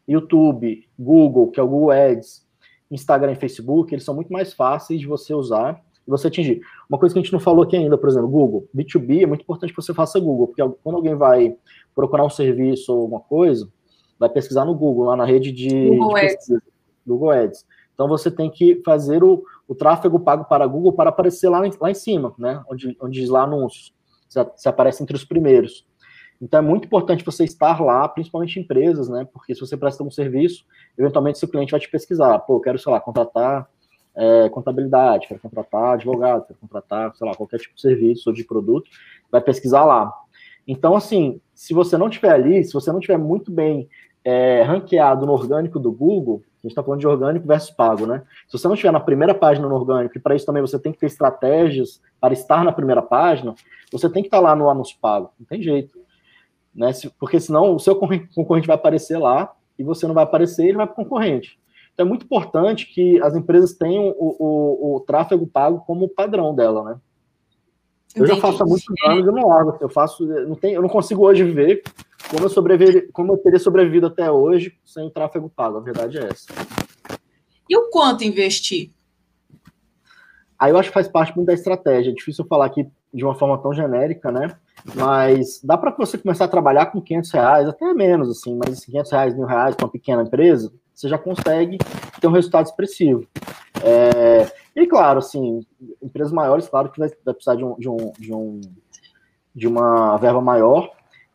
YouTube, Google, que é o Google Ads, Instagram e Facebook, eles são muito mais fáceis de você usar e você atingir. Uma coisa que a gente não falou aqui ainda, por exemplo, Google. B2B é muito importante que você faça Google, porque quando alguém vai procurar um serviço ou alguma coisa, vai pesquisar no Google, lá na rede de, Google, de Ads. Google Ads. Então você tem que fazer o, o tráfego pago para Google para aparecer lá, lá em cima, né? Onde, onde diz lá anúncios. Você, você aparece entre os primeiros. Então é muito importante você estar lá, principalmente em empresas, né? Porque se você presta um serviço, eventualmente seu cliente vai te pesquisar. Pô, eu quero, sei lá, contratar é, contabilidade, quero contratar advogado, quero contratar, sei lá, qualquer tipo de serviço ou de produto, vai pesquisar lá. Então, assim, se você não tiver ali, se você não tiver muito bem é, ranqueado no orgânico do Google, a gente está falando de orgânico versus pago, né? Se você não estiver na primeira página no orgânico, e para isso também você tem que ter estratégias para estar na primeira página, você tem que estar tá lá no anúncio pago, não tem jeito. Né? Porque senão o seu concorrente vai aparecer lá e você não vai aparecer, ele vai para o concorrente. Então é muito importante que as empresas tenham o, o, o tráfego pago como padrão dela, né? Eu Entendi. já faço há muitos anos, eu não largo, eu faço, não tenho, eu não consigo hoje ver como eu sobreviver, como eu teria sobrevivido até hoje sem o tráfego pago, a verdade é essa. E o quanto investir? Aí eu acho que faz parte muito da estratégia. É difícil falar aqui de uma forma tão genérica, né? Mas dá para você começar a trabalhar com 500 reais, até menos, assim, mas 500 reais, mil reais para uma pequena empresa, você já consegue ter um resultado expressivo. É, e claro, assim, empresas maiores, claro que vai, vai precisar de, um, de, um, de, um, de uma verba maior.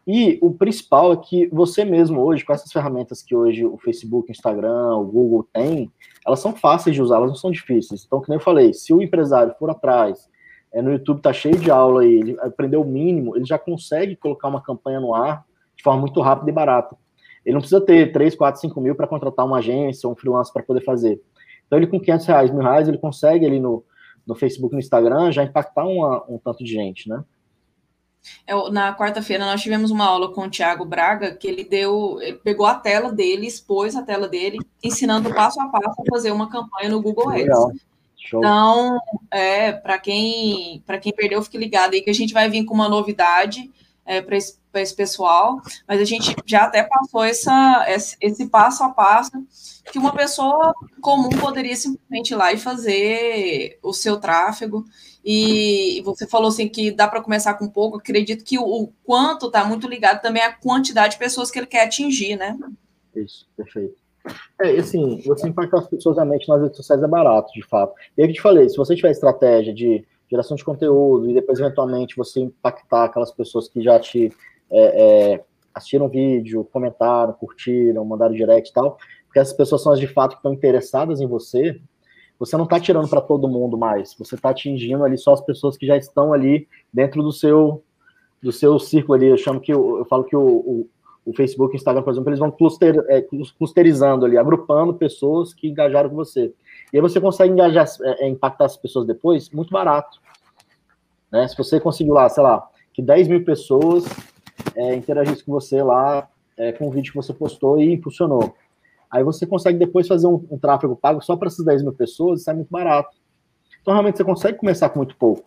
E o principal é que você mesmo hoje, com essas ferramentas que hoje o Facebook, o Instagram, o Google tem, elas são fáceis de usar, elas não são difíceis. Então, como eu falei, se o empresário for atrás, é, no YouTube tá cheio de aula aí, ele aprendeu o mínimo, ele já consegue colocar uma campanha no ar de forma muito rápida e barata. Ele não precisa ter 3, 4, 5 mil para contratar uma agência ou um freelance para poder fazer. Então, ele com 500 reais, mil reais, ele consegue ali no, no Facebook, no Instagram, já impactar uma, um tanto de gente, né? Eu, na quarta-feira nós tivemos uma aula com o Thiago Braga, que ele deu, ele pegou a tela dele, expôs a tela dele, ensinando passo a passo a fazer uma campanha no Google Ads. Então, é, para quem, quem perdeu, fique ligado aí que a gente vai vir com uma novidade é, para esse, esse, pessoal, mas a gente já até passou essa, esse, passo a passo que uma pessoa comum poderia simplesmente ir lá e fazer o seu tráfego. E, você falou assim que dá para começar com pouco. Acredito que o, quanto está muito ligado também à quantidade de pessoas que ele quer atingir, né? Isso, perfeito. É, assim, você impactar as pessoas realmente nas redes sociais é barato, de fato. E aí que te falei, se você tiver estratégia de geração de conteúdo e depois, eventualmente, você impactar aquelas pessoas que já te é, é, assistiram o vídeo, comentaram, curtiram, mandaram direct e tal, porque essas pessoas são as de fato que estão interessadas em você, você não está tirando para todo mundo mais, você está atingindo ali só as pessoas que já estão ali dentro do seu do seu círculo ali, eu chamo que eu, eu falo que o, o o Facebook e o Instagram, por exemplo, eles vão cluster, é, clusterizando ali, agrupando pessoas que engajaram com você. E aí você consegue engajar, é, é, impactar as pessoas depois muito barato. Né? Se você conseguiu lá, sei lá, que 10 mil pessoas é, interagissem com você lá é, com o vídeo que você postou e impulsionou. Aí você consegue depois fazer um, um tráfego pago só para essas 10 mil pessoas e sai muito barato. Então, realmente, você consegue começar com muito pouco.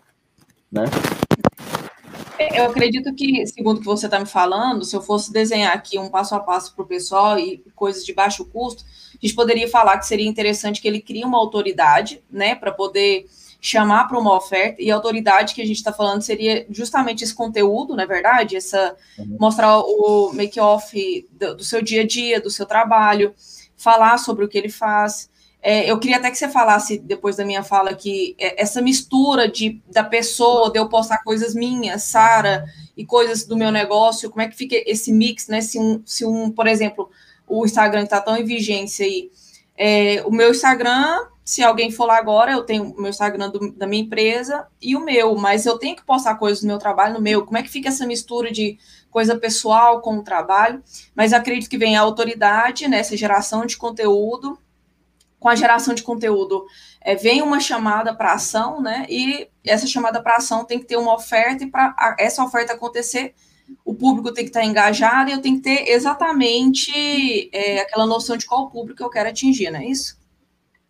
Né? Eu acredito que, segundo o que você está me falando, se eu fosse desenhar aqui um passo a passo para o pessoal e coisas de baixo custo, a gente poderia falar que seria interessante que ele crie uma autoridade, né, para poder chamar para uma oferta, e a autoridade que a gente está falando seria justamente esse conteúdo, não é verdade? Essa, uhum. Mostrar o make-off do, do seu dia a dia, do seu trabalho, falar sobre o que ele faz. É, eu queria até que você falasse, depois da minha fala, que é, essa mistura de, da pessoa, de eu postar coisas minhas, Sara, e coisas do meu negócio, como é que fica esse mix, né? Se um, se um por exemplo, o Instagram está tão em vigência aí, é, o meu Instagram, se alguém for lá agora, eu tenho o meu Instagram do, da minha empresa e o meu, mas eu tenho que postar coisas do meu trabalho no meu. Como é que fica essa mistura de coisa pessoal com o trabalho? Mas acredito que vem a autoridade, né, essa geração de conteúdo, com a geração de conteúdo, é, vem uma chamada para ação, né? E essa chamada para ação tem que ter uma oferta, e para essa oferta acontecer, o público tem que estar engajado e eu tenho que ter exatamente é, aquela noção de qual público eu quero atingir, não é isso?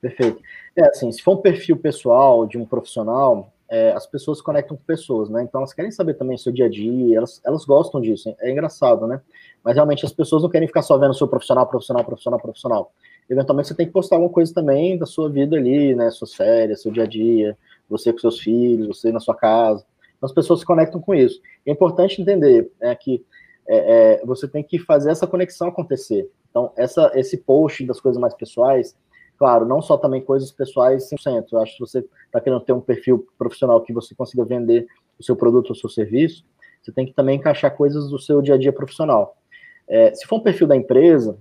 Perfeito. É assim, se for um perfil pessoal de um profissional, é, as pessoas conectam com pessoas, né? Então elas querem saber também o seu dia a dia, elas, elas gostam disso, é engraçado, né? Mas realmente as pessoas não querem ficar só vendo o seu profissional, profissional, profissional, profissional eventualmente você tem que postar alguma coisa também da sua vida ali, né? Suas férias, seu dia a dia, você com seus filhos, você na sua casa. Então, as pessoas se conectam com isso. É importante entender é, que é, é, você tem que fazer essa conexão acontecer. Então, essa, esse post das coisas mais pessoais, claro, não só também coisas pessoais 100%. Eu acho que você está querendo ter um perfil profissional que você consiga vender o seu produto ou seu serviço, você tem que também encaixar coisas do seu dia a dia profissional. É, se for um perfil da empresa,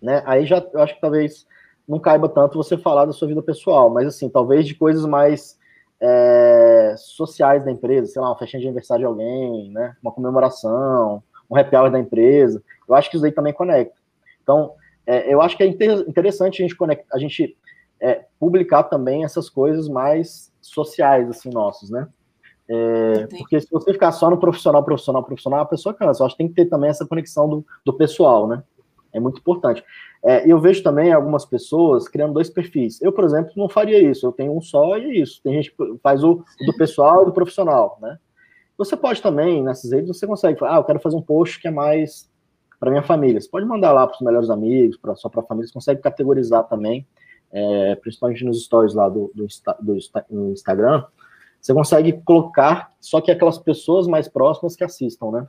né? Aí já eu acho que talvez não caiba tanto você falar da sua vida pessoal, mas assim, talvez de coisas mais é, sociais da empresa, sei lá, uma festinha de aniversário de alguém, né? Uma comemoração, um happy hour da empresa. Eu acho que isso aí também conecta. Então, é, eu acho que é interessante a gente conectar, a gente é, publicar também essas coisas mais sociais, assim, nossos, né? É, porque se você ficar só no profissional, profissional, profissional, a pessoa cansa. Eu acho que tem que ter também essa conexão do, do pessoal, né? É muito importante. É, eu vejo também algumas pessoas criando dois perfis. Eu, por exemplo, não faria isso. Eu tenho um só e é isso. Tem gente que faz o do pessoal e do profissional, né? Você pode também, nessas redes, você consegue falar, ah, eu quero fazer um post que é mais para minha família. Você pode mandar lá para os melhores amigos, pra, só para a família, você consegue categorizar também, é, principalmente nos stories lá do, do, do, do Instagram. Você consegue colocar só que aquelas pessoas mais próximas que assistam, né?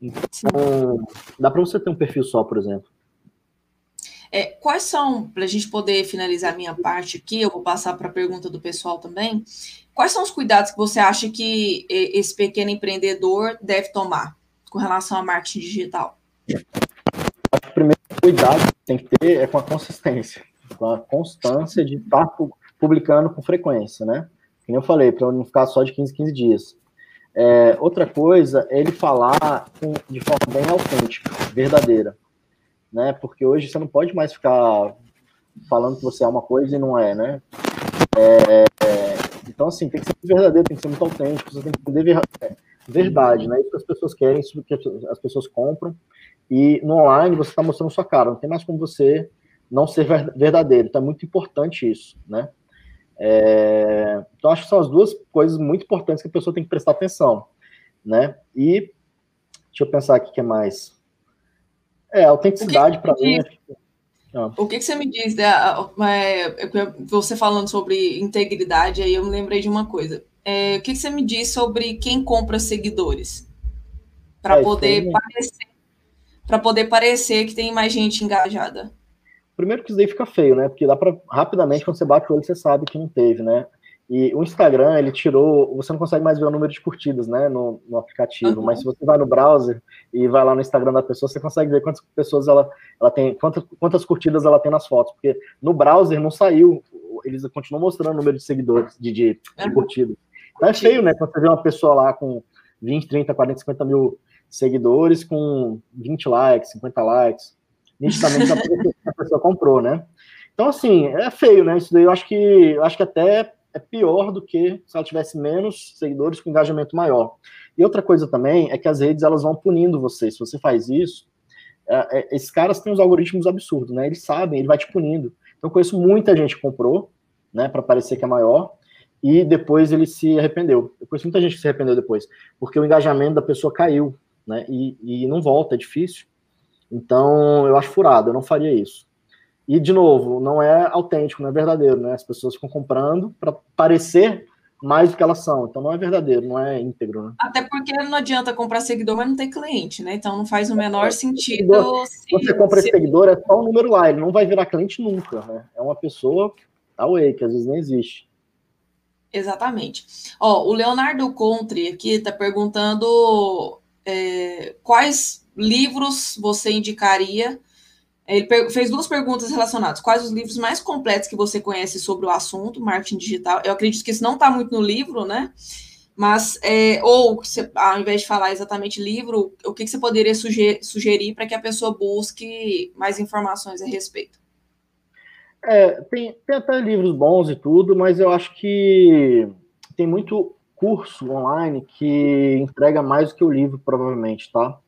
Então, dá para você ter um perfil só, por exemplo. É, quais são, para a gente poder finalizar a minha parte aqui, eu vou passar para a pergunta do pessoal também. Quais são os cuidados que você acha que esse pequeno empreendedor deve tomar com relação a marketing digital? O primeiro cuidado que tem que ter é com a consistência, com a constância de estar publicando com frequência, né? Como eu falei, para não ficar só de 15 15 dias. É, outra coisa é ele falar de forma bem autêntica, verdadeira, né? Porque hoje você não pode mais ficar falando que você é uma coisa e não é, né? É, é, então, assim, tem que ser verdadeiro, tem que ser muito autêntico, você tem que entender é, verdade, né? Isso que as pessoas querem, isso que as pessoas compram. E no online você está mostrando sua cara, não tem mais como você não ser verdadeiro. Então é muito importante isso, né? É, então, acho que são as duas coisas muito importantes que a pessoa tem que prestar atenção, né? E deixa eu pensar aqui o que é mais. É, autenticidade para mim. Ah. O que, que, você me diz? Né? Você falando sobre integridade, aí eu me lembrei de uma coisa. É, o que, que, você me diz sobre quem compra seguidores? Para é, poder parecer para poder parecer que tem mais gente engajada. Primeiro que isso daí fica feio, né? Porque dá para rapidamente quando você bate o olho você sabe que não teve, né? E o Instagram, ele tirou. Você não consegue mais ver o número de curtidas, né? No, no aplicativo. Uhum. Mas se você vai no browser e vai lá no Instagram da pessoa, você consegue ver quantas pessoas ela, ela tem, quantas, quantas curtidas ela tem nas fotos. Porque no browser não saiu. Eles continuam mostrando o número de seguidores, de, de, de curtidas. Então é feio, né? Quando você vê uma pessoa lá com 20, 30, 40, 50 mil seguidores com 20 likes, 50 likes. Nitidamente a pessoa comprou, né? Então, assim, é feio, né? Isso daí eu acho que eu acho que até é pior do que se ela tivesse menos seguidores com engajamento maior. E outra coisa também é que as redes elas vão punindo você. Se você faz isso, é, é, esses caras têm os algoritmos absurdos, né? Eles sabem, ele vai te punindo. Então, eu conheço muita gente que comprou, né, para parecer que é maior, e depois ele se arrependeu. Eu conheço muita gente que se arrependeu depois, porque o engajamento da pessoa caiu, né? E, e não volta, é difícil. Então, eu acho furado, eu não faria isso. E, de novo, não é autêntico, não é verdadeiro, né? As pessoas ficam comprando para parecer mais do que elas são. Então, não é verdadeiro, não é íntegro. Né? Até porque não adianta comprar seguidor, mas não ter cliente, né? Então, não faz o menor é, sentido. Seguidor, se, você compra se... seguidor, é só um número lá, ele não vai virar cliente nunca, né? É uma pessoa away, que às vezes nem existe. Exatamente. Ó, o Leonardo Contri aqui está perguntando é, quais livros você indicaria? Ele fez duas perguntas relacionadas. Quais os livros mais completos que você conhece sobre o assunto, marketing digital? Eu acredito que isso não está muito no livro, né? Mas, é, ou ao invés de falar exatamente livro, o que, que você poderia sugerir, sugerir para que a pessoa busque mais informações a respeito? É, tem, tem até livros bons e tudo, mas eu acho que tem muito curso online que entrega mais do que o livro, provavelmente, tá?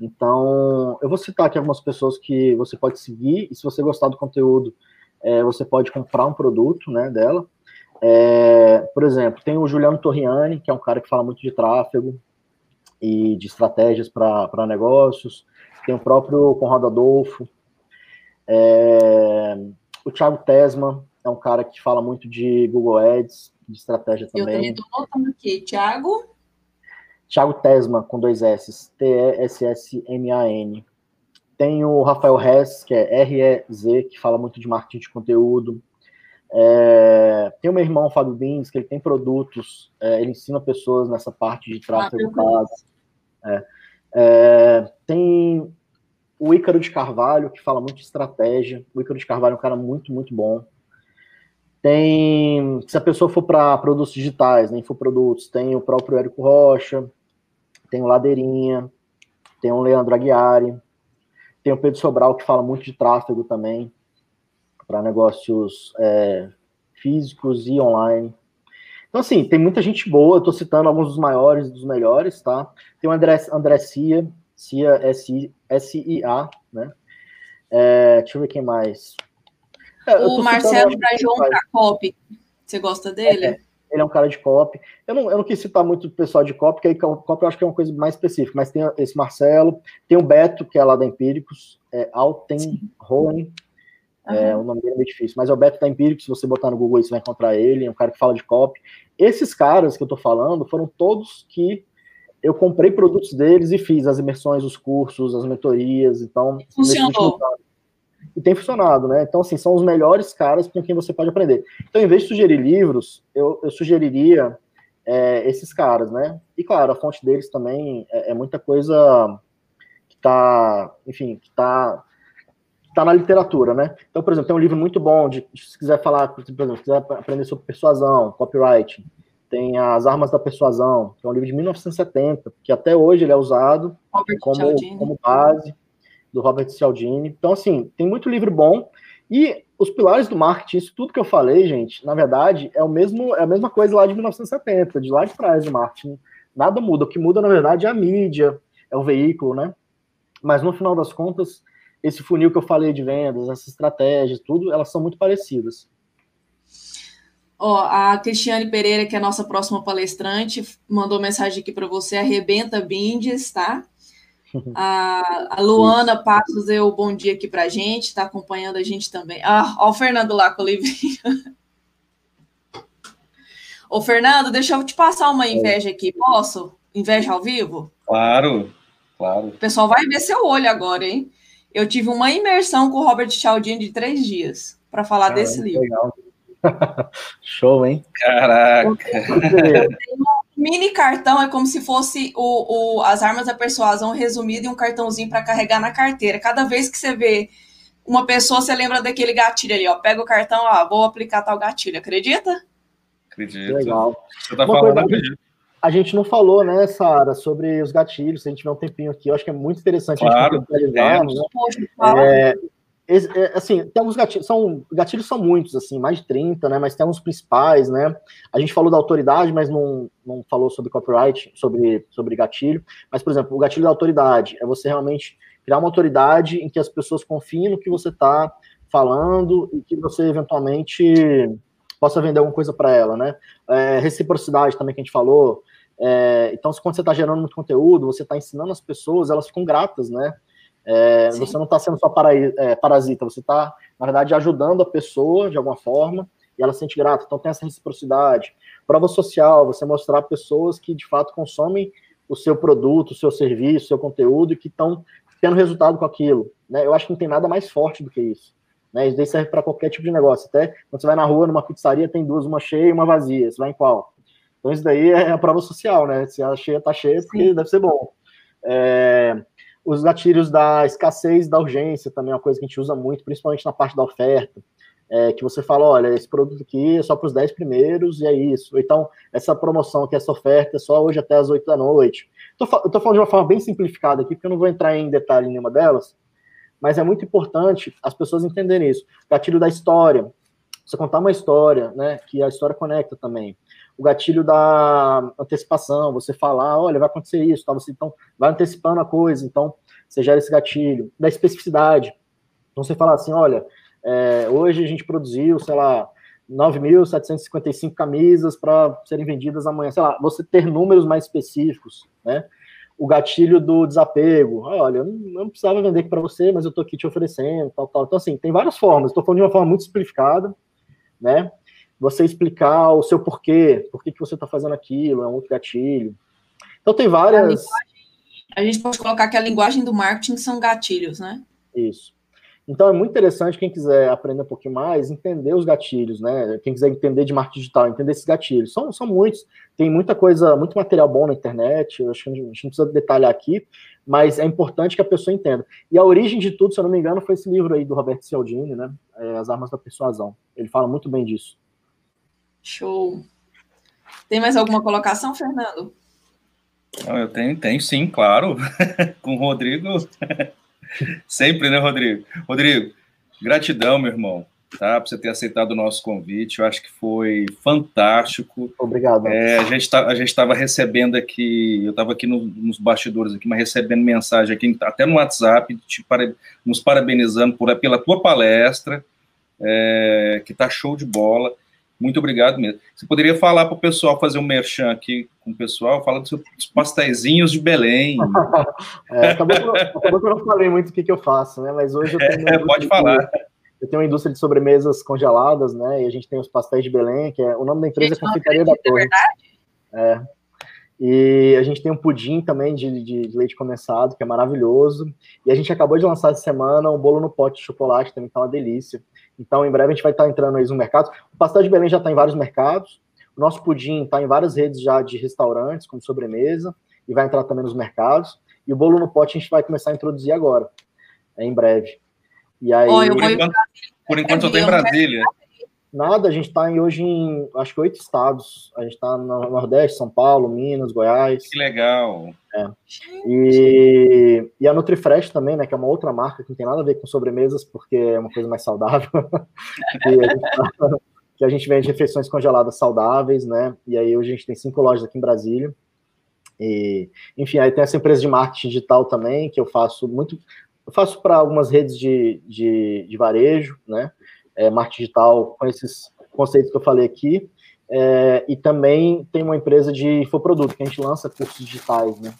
Então, eu vou citar aqui algumas pessoas que você pode seguir, e se você gostar do conteúdo, é, você pode comprar um produto né, dela. É, por exemplo, tem o Juliano Torriani, que é um cara que fala muito de tráfego e de estratégias para negócios. Tem o próprio Conrado Adolfo. É, o Thiago Tesma é um cara que fala muito de Google Ads, de estratégia também. Eu também estou notando aqui, Thiago. Thiago Tesma, com dois S, T-E-S-S-M-A-N. Tem o Rafael Rez, que é R-E-Z, que fala muito de marketing de conteúdo. É, tem o meu irmão, Fábio Bins, que ele tem produtos, é, ele ensina pessoas nessa parte de tráfego ah, é, é, tem o Ícaro de Carvalho, que fala muito de estratégia. O Ícaro de Carvalho é um cara muito, muito bom. Tem, se a pessoa for para produtos digitais, né, produtos, tem o próprio Érico Rocha, tem o Ladeirinha, tem o Leandro Aguiari, tem o Pedro Sobral, que fala muito de tráfego também, para negócios é, físicos e online. Então, assim, tem muita gente boa, estou citando alguns dos maiores dos melhores, tá? Tem o André, André Cia, Cia S-I-A, né? É, deixa eu ver quem mais. É, o Marcelo Brajon COP, você gosta dele? É, ele é um cara de COP. Eu não, eu não quis citar muito o pessoal de COP, porque aí COP eu acho que é uma coisa mais específica, mas tem esse Marcelo, tem o Beto, que é lá da Empíricos, é Alten Roen, uhum. é, o nome dele é meio difícil, mas é o Beto da Empíricos, se você botar no Google aí, você vai encontrar ele, é um cara que fala de COP. Esses caras que eu tô falando foram todos que eu comprei produtos deles e fiz as imersões, os cursos, as mentorias, então... Funcionou e tem funcionado, né? Então, assim, são os melhores caras com quem você pode aprender. Então, em vez de sugerir livros, eu, eu sugeriria é, esses caras, né? E, claro, a fonte deles também é, é muita coisa que tá, enfim, que tá, tá na literatura, né? Então, por exemplo, tem um livro muito bom de, se quiser falar, por exemplo, se quiser aprender sobre persuasão, copyright, tem As Armas da Persuasão, que é um livro de 1970, que até hoje ele é usado como, como base do Robert Cialdini. Então, assim, tem muito livro bom. E os pilares do marketing, isso tudo que eu falei, gente, na verdade, é o mesmo, é a mesma coisa lá de 1970, de lá de trás do marketing. Nada muda. O que muda, na verdade, é a mídia, é o veículo, né? Mas no final das contas, esse funil que eu falei de vendas, essas estratégias, tudo, elas são muito parecidas. Ó, a Cristiane Pereira, que é a nossa próxima palestrante, mandou mensagem aqui para você, arrebenta Bindes, tá? A, a Luana Passos deu bom dia aqui para a gente, está acompanhando a gente também. Ah, ó o Fernando lá com o livrinho. Ô, Fernando, deixa eu te passar uma inveja aqui, posso? Inveja ao vivo? Claro, claro. O pessoal vai ver seu olho agora, hein? Eu tive uma imersão com o Robert Cialdini de três dias para falar Caramba, desse livro. Legal. Show, hein? Caraca! um mini cartão é como se fosse o, o, as armas da persuasão resumido em um cartãozinho para carregar na carteira. Cada vez que você vê uma pessoa, você lembra daquele gatilho ali, ó. Pega o cartão, ó, vou aplicar tal gatilho. Acredita? Acredito. Legal. Você tá Uma falando, coisa, a gente não falou, né, Sara, sobre os gatilhos. Se a gente tiver um tempinho aqui, eu acho que é muito interessante claro, a gente né? é, é, assim, tem alguns gatilhos, são, gatilhos são muitos, assim, mais de 30, né, mas tem alguns principais, né, a gente falou da autoridade, mas não, não falou sobre copyright, sobre, sobre gatilho, mas, por exemplo, o gatilho da autoridade é você realmente criar uma autoridade em que as pessoas confiem no que você está falando e que você, eventualmente, possa vender alguma coisa para ela, né, é, reciprocidade também que a gente falou, é, então, quando você está gerando muito conteúdo, você está ensinando as pessoas, elas ficam gratas, né, é, você não está sendo só para, é, parasita, você está, na verdade, ajudando a pessoa de alguma forma e ela se sente grata. Então tem essa reciprocidade. Prova social, você mostrar pessoas que de fato consomem o seu produto, o seu serviço, o seu conteúdo e que estão tendo resultado com aquilo. Né? Eu acho que não tem nada mais forte do que isso. Né? Isso daí serve para qualquer tipo de negócio. Até quando você vai na rua, numa pizzaria, tem duas, uma cheia e uma vazia. Você vai em qual? Então isso daí é a prova social, né? Se a cheia tá cheia, porque Sim. deve ser bom. É, os gatilhos da escassez da urgência também é uma coisa que a gente usa muito, principalmente na parte da oferta. É, que você fala, olha, esse produto aqui é só para os 10 primeiros e é isso. Então, essa promoção aqui, essa oferta é só hoje até as 8 da noite. Tô, eu estou falando de uma forma bem simplificada aqui, porque eu não vou entrar em detalhe nenhuma delas, mas é muito importante as pessoas entenderem isso. Gatilho da história. Você contar uma história, né, que a história conecta também o gatilho da antecipação, você falar, olha, vai acontecer isso, tá? Você então vai antecipando a coisa, então você gera esse gatilho. Da especificidade. Então você fala assim, olha, é, hoje a gente produziu, sei lá, 9.755 camisas para serem vendidas amanhã, sei lá, você ter números mais específicos, né? O gatilho do desapego, olha, eu não, precisava vender para você, mas eu estou aqui te oferecendo, tal, tal. Então, assim, tem várias formas. Estou falando de uma forma muito simplificada, né? Você explicar o seu porquê, por que, que você está fazendo aquilo, é um outro gatilho. Então tem várias. A, a, gente pode colocar que a linguagem do marketing são gatilhos, né? Isso. Então é muito interessante quem quiser aprender um pouquinho mais, entender os gatilhos, né? Quem quiser entender de marketing digital, entender esses gatilhos. São, são muitos, tem muita coisa, muito material bom na internet, eu acho que a gente não precisa detalhar aqui, mas é importante que a pessoa entenda. E a origem de tudo, se eu não me engano, foi esse livro aí do Roberto Cialdini, né? É, As Armas da Persuasão. Ele fala muito bem disso. Show. Tem mais alguma colocação, Fernando? Não, eu tenho, tenho sim, claro. Com o Rodrigo. Sempre, né, Rodrigo? Rodrigo, gratidão, meu irmão, tá? Por você ter aceitado o nosso convite. Eu acho que foi fantástico. Obrigado. É, a gente tá, estava recebendo aqui, eu estava aqui no, nos bastidores aqui, mas recebendo mensagem aqui, até no WhatsApp, te para, nos parabenizando por, pela tua palestra, é, que tá show de bola. Muito obrigado mesmo. Você poderia falar para o pessoal, fazer um merchan aqui com o pessoal, falando dos pastéisinhos de Belém. é, acabou, que eu, acabou, que eu, não falei muito o que, que eu faço, né? Mas hoje eu tenho. É, pode falar. De, eu tenho uma indústria de sobremesas congeladas, né? E a gente tem os pastéis de Belém, que é o nome da empresa gente, é Confeitaria da Torre. É verdade? É. E a gente tem um pudim também de, de, leite condensado, que é maravilhoso. E a gente acabou de lançar essa semana um bolo no pote de chocolate, também tá uma delícia. Então, em breve a gente vai estar entrando aí no mercado. O pastel de Belém já está em vários mercados. O nosso pudim está em várias redes já de restaurantes, como sobremesa, e vai entrar também nos mercados. E o bolo no pote a gente vai começar a introduzir agora, é, em breve. E aí, oh, por, enquanto, por enquanto eu estou em Brasília. Nada, a gente está hoje em, acho que oito estados. A gente está no Nordeste, São Paulo, Minas, Goiás. Que legal. É. E, e a Nutrifresh também, né, que é uma outra marca que não tem nada a ver com sobremesas, porque é uma coisa mais saudável. que, a gente, tá, que a gente vende refeições congeladas saudáveis, né? E aí hoje a gente tem cinco lojas aqui em Brasília. E, enfim, aí tem essa empresa de marketing digital também, que eu faço muito. Eu faço para algumas redes de, de, de varejo, né? É, marketing digital com esses conceitos que eu falei aqui. É, e também tem uma empresa de infoproduto, que a gente lança cursos digitais, né?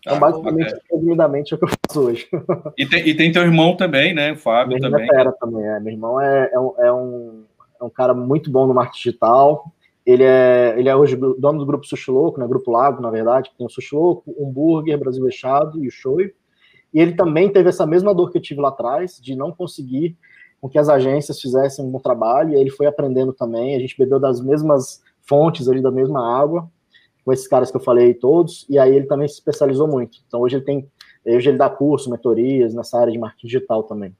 Então, ah, basicamente, é. resumidamente, é o que eu faço hoje. E tem, e tem teu irmão também, né? O Fábio Meu também. É fera também, é. Meu irmão é, é, um, é, um, é um cara muito bom no marketing digital. Ele é, ele é hoje dono do grupo Sushi Louco, né? Grupo Lago, na verdade, que tem o Sushi Louco, o Hambúrguer, Brasil Fechado e o Shoyu. E ele também teve essa mesma dor que eu tive lá atrás, de não conseguir com que as agências fizessem um bom trabalho, e ele foi aprendendo também, a gente bebeu das mesmas fontes ali, da mesma água, com esses caras que eu falei todos, e aí ele também se especializou muito. Então hoje ele tem, hoje ele dá curso, mentorias nessa área de marketing digital também.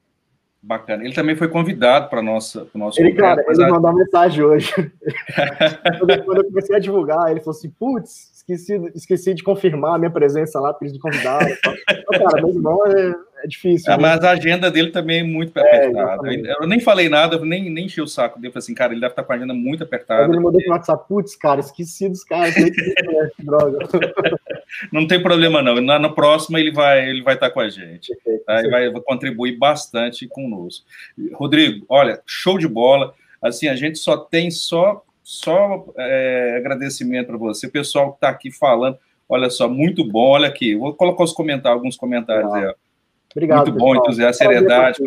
Bacana. Ele também foi convidado para nossa, o nosso. Ele, cara, ele a... mandou uma mensagem hoje. Quando eu comecei a divulgar, ele falou assim: putz, esqueci, esqueci de confirmar a minha presença lá, pedido de convidado. então, cara, meu irmão é, é difícil. É, mas a agenda dele também é muito é, apertada. eu nem falei nada, nem, nem enchi o saco dele. Falei assim, cara, ele deve estar com a agenda muito apertada. Ele mandou no WhatsApp, putz, cara, esqueci dos caras. droga. Não tem problema, não. Na, na próxima ele vai, ele vai estar com a gente. Perfeito, tá? Ele vai, vai contribuir bastante conosco. Rodrigo, olha, show de bola. Assim, a gente só tem só, só é, agradecimento para você. O pessoal que está aqui falando, olha só, muito bom. Olha aqui, vou colocar os comentários, alguns comentários aí. Ó. Obrigado. Muito bom, entusiasmo, seriedade.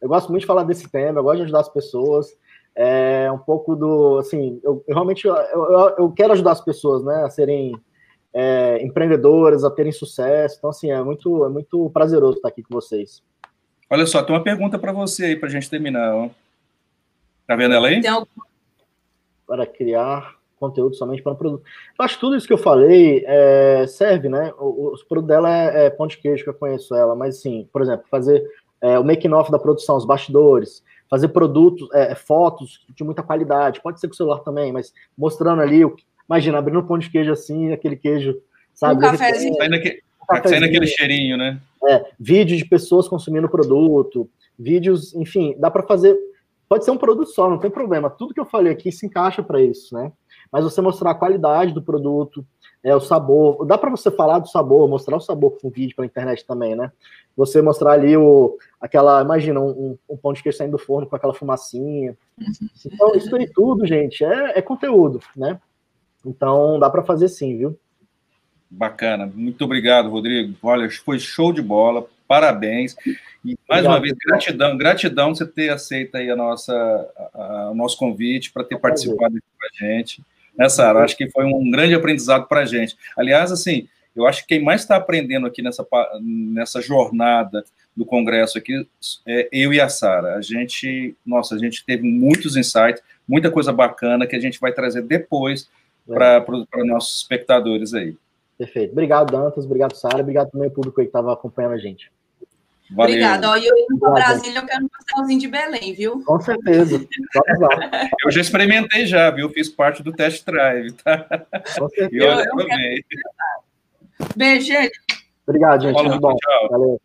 Eu gosto muito de falar desse tema, eu gosto de ajudar as pessoas. É um pouco do, assim, eu, eu realmente eu, eu, eu, quero ajudar as pessoas, né, a serem é, empreendedoras, a terem sucesso. Então, assim, é muito, é muito prazeroso estar aqui com vocês. Olha só, tem uma pergunta para você aí, para a gente terminar. Ó. Tá vendo ela aí? Para criar conteúdo somente para o produto. Eu acho que tudo isso que eu falei é, serve, né? O, o produto dela é, é pão de queijo, que eu conheço ela, mas sim, por exemplo, fazer é, o making-off da produção, os bastidores, fazer produtos, é, fotos de muita qualidade, pode ser com o celular também, mas mostrando ali, o, imagina, abrindo um pão de queijo assim, aquele queijo, sabe? Um cafezinho. Saindo, aquele, saindo aquele cheirinho, né? É, vídeo de pessoas consumindo o produto, vídeos, enfim, dá para fazer, pode ser um produto só, não tem problema, tudo que eu falei aqui se encaixa para isso, né? Mas você mostrar a qualidade do produto, é, o sabor. Dá para você falar do sabor, mostrar o sabor com vídeo para internet também, né? Você mostrar ali o, aquela, imagina, um, um, pão de queijo saindo do forno com aquela fumacinha. Então, isso aí tudo, gente, é, é conteúdo, né? Então, dá para fazer sim, viu? Bacana. Muito obrigado, Rodrigo. Olha, foi show de bola. Parabéns. E mais obrigado, uma vez, gratidão, gratidão você ter aceito aí a nossa, a, a, o nosso convite para ter é participado aqui com a gente né, Sara? Acho que foi um grande aprendizado para a gente. Aliás, assim, eu acho que quem mais está aprendendo aqui nessa, nessa jornada do Congresso aqui é eu e a Sara. A gente, nossa, a gente teve muitos insights, muita coisa bacana que a gente vai trazer depois para é. nossos espectadores aí. Perfeito. Obrigado, Dantas. Obrigado, Sara. Obrigado também ao público que estava acompanhando a gente. Valeu. Obrigada. Ó, e eu indo para Brasília, eu quero um pastelzinho de Belém, viu? Com certeza. eu já experimentei já, viu? Fiz parte do test drive, tá? Com certeza. Eu, eu, eu Beijo, gente. Obrigado, gente. Falou, bom. Tchau. Valeu.